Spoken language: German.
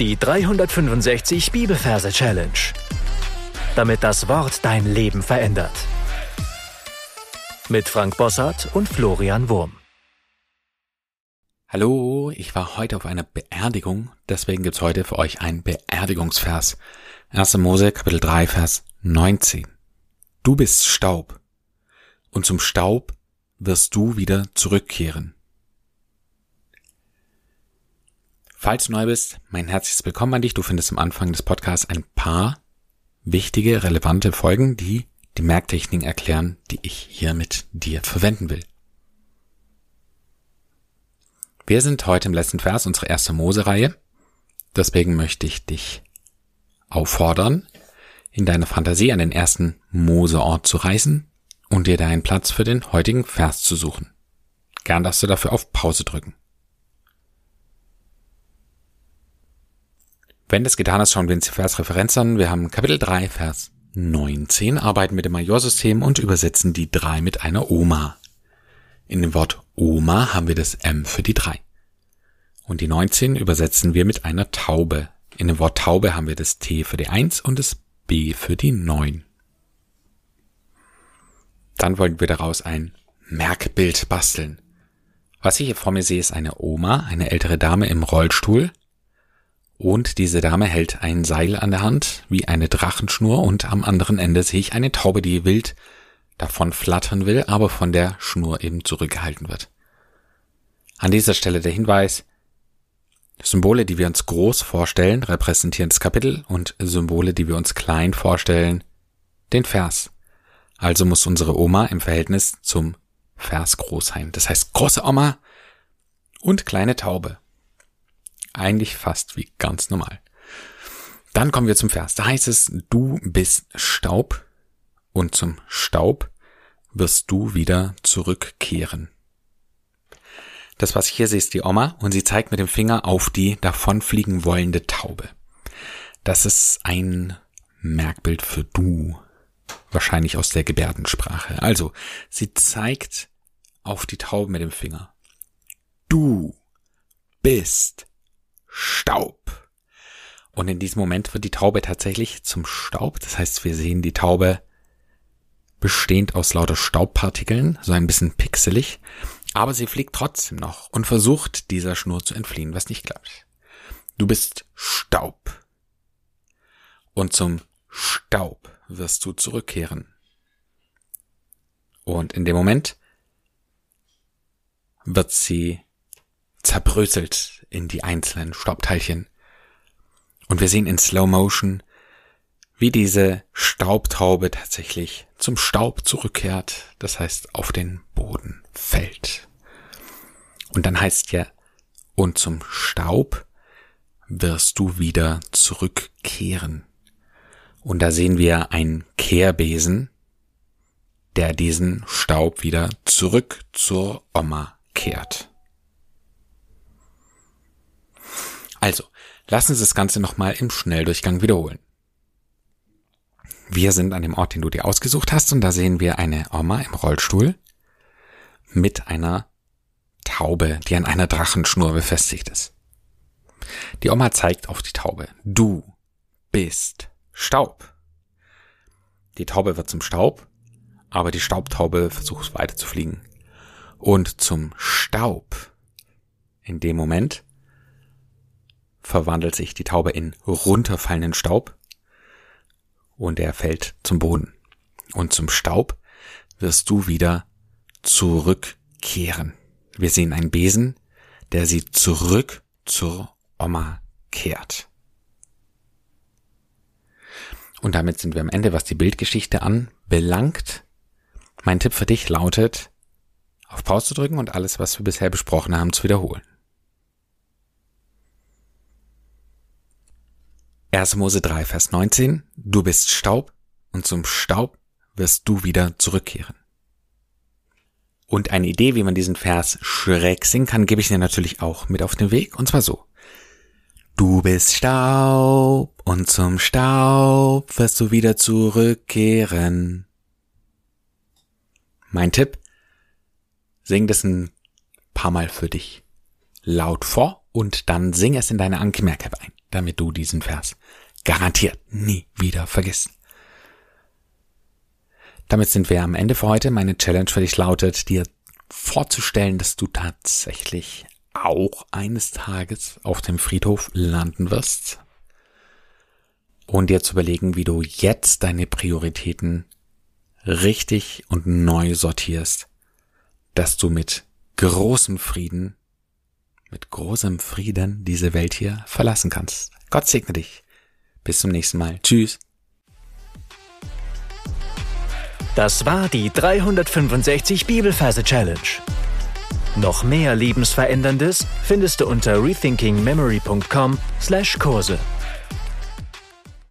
Die 365 Bibelverse Challenge. Damit das Wort dein Leben verändert. Mit Frank Bossart und Florian Wurm. Hallo, ich war heute auf einer Beerdigung, deswegen gibt's heute für euch einen Beerdigungsvers. 1. Mose Kapitel 3 Vers 19. Du bist Staub und zum Staub wirst du wieder zurückkehren. Falls du neu bist, mein herzliches Willkommen an dich. Du findest am Anfang des Podcasts ein paar wichtige, relevante Folgen, die die Merktechniken erklären, die ich hier mit dir verwenden will. Wir sind heute im letzten Vers unserer ersten Mose-Reihe. Deswegen möchte ich dich auffordern, in deiner Fantasie an den ersten Mose-Ort zu reisen und dir deinen Platz für den heutigen Vers zu suchen. Gern darfst du dafür auf Pause drücken. Wenn das getan ist, schauen wir uns die Versreferenz an. Wir haben Kapitel 3, Vers 19, arbeiten mit dem Majorsystem und übersetzen die 3 mit einer Oma. In dem Wort Oma haben wir das M für die 3. Und die 19 übersetzen wir mit einer Taube. In dem Wort Taube haben wir das T für die 1 und das B für die 9. Dann wollten wir daraus ein Merkbild basteln. Was ich hier vor mir sehe, ist eine Oma, eine ältere Dame im Rollstuhl, und diese Dame hält ein Seil an der Hand, wie eine Drachenschnur, und am anderen Ende sehe ich eine Taube, die wild davon flattern will, aber von der Schnur eben zurückgehalten wird. An dieser Stelle der Hinweis, Symbole, die wir uns groß vorstellen, repräsentieren das Kapitel und Symbole, die wir uns klein vorstellen, den Vers. Also muss unsere Oma im Verhältnis zum Vers groß sein. Das heißt große Oma und kleine Taube. Eigentlich fast wie ganz normal. Dann kommen wir zum Vers. Da heißt es, du bist Staub und zum Staub wirst du wieder zurückkehren. Das, was ich hier sehe, ist die Oma und sie zeigt mit dem Finger auf die davonfliegen wollende Taube. Das ist ein Merkbild für du. Wahrscheinlich aus der Gebärdensprache. Also, sie zeigt auf die Taube mit dem Finger. Du bist Staub. Und in diesem Moment wird die Taube tatsächlich zum Staub. Das heißt, wir sehen die Taube bestehend aus lauter Staubpartikeln, so ein bisschen pixelig. Aber sie fliegt trotzdem noch und versucht dieser Schnur zu entfliehen, was nicht klappt. Du bist Staub. Und zum Staub wirst du zurückkehren. Und in dem Moment wird sie zerbröselt in die einzelnen Staubteilchen. Und wir sehen in Slow Motion, wie diese Staubtaube tatsächlich zum Staub zurückkehrt, das heißt auf den Boden fällt. Und dann heißt ja, und zum Staub wirst du wieder zurückkehren. Und da sehen wir einen Kehrbesen, der diesen Staub wieder zurück zur Oma kehrt. Also, lassen Sie das Ganze nochmal im Schnelldurchgang wiederholen. Wir sind an dem Ort, den du dir ausgesucht hast, und da sehen wir eine Oma im Rollstuhl mit einer Taube, die an einer Drachenschnur befestigt ist. Die Oma zeigt auf die Taube. Du bist Staub. Die Taube wird zum Staub, aber die Staubtaube versucht weiter zu fliegen. Und zum Staub. In dem Moment verwandelt sich die Taube in runterfallenden Staub und er fällt zum Boden. Und zum Staub wirst du wieder zurückkehren. Wir sehen einen Besen, der sie zurück zur Oma kehrt. Und damit sind wir am Ende, was die Bildgeschichte anbelangt. Mein Tipp für dich lautet, auf Pause zu drücken und alles, was wir bisher besprochen haben, zu wiederholen. 1. Mose 3, Vers 19. Du bist Staub und zum Staub wirst du wieder zurückkehren. Und eine Idee, wie man diesen Vers schräg singen kann, gebe ich dir natürlich auch mit auf den Weg. Und zwar so. Du bist Staub und zum Staub wirst du wieder zurückkehren. Mein Tipp, sing das ein paar Mal für dich. Laut vor und dann sing es in deine Anmerk-App ein, damit du diesen Vers garantiert nie wieder vergisst. Damit sind wir am Ende für heute. Meine Challenge für dich lautet, dir vorzustellen, dass du tatsächlich auch eines Tages auf dem Friedhof landen wirst und dir zu überlegen, wie du jetzt deine Prioritäten richtig und neu sortierst, dass du mit großem Frieden, mit großem Frieden diese Welt hier verlassen kannst. Gott segne dich. Bis zum nächsten Mal. Tschüss. Das war die 365 Bibelferse Challenge. Noch mehr Lebensveränderndes findest du unter rethinkingmemory.com/Kurse.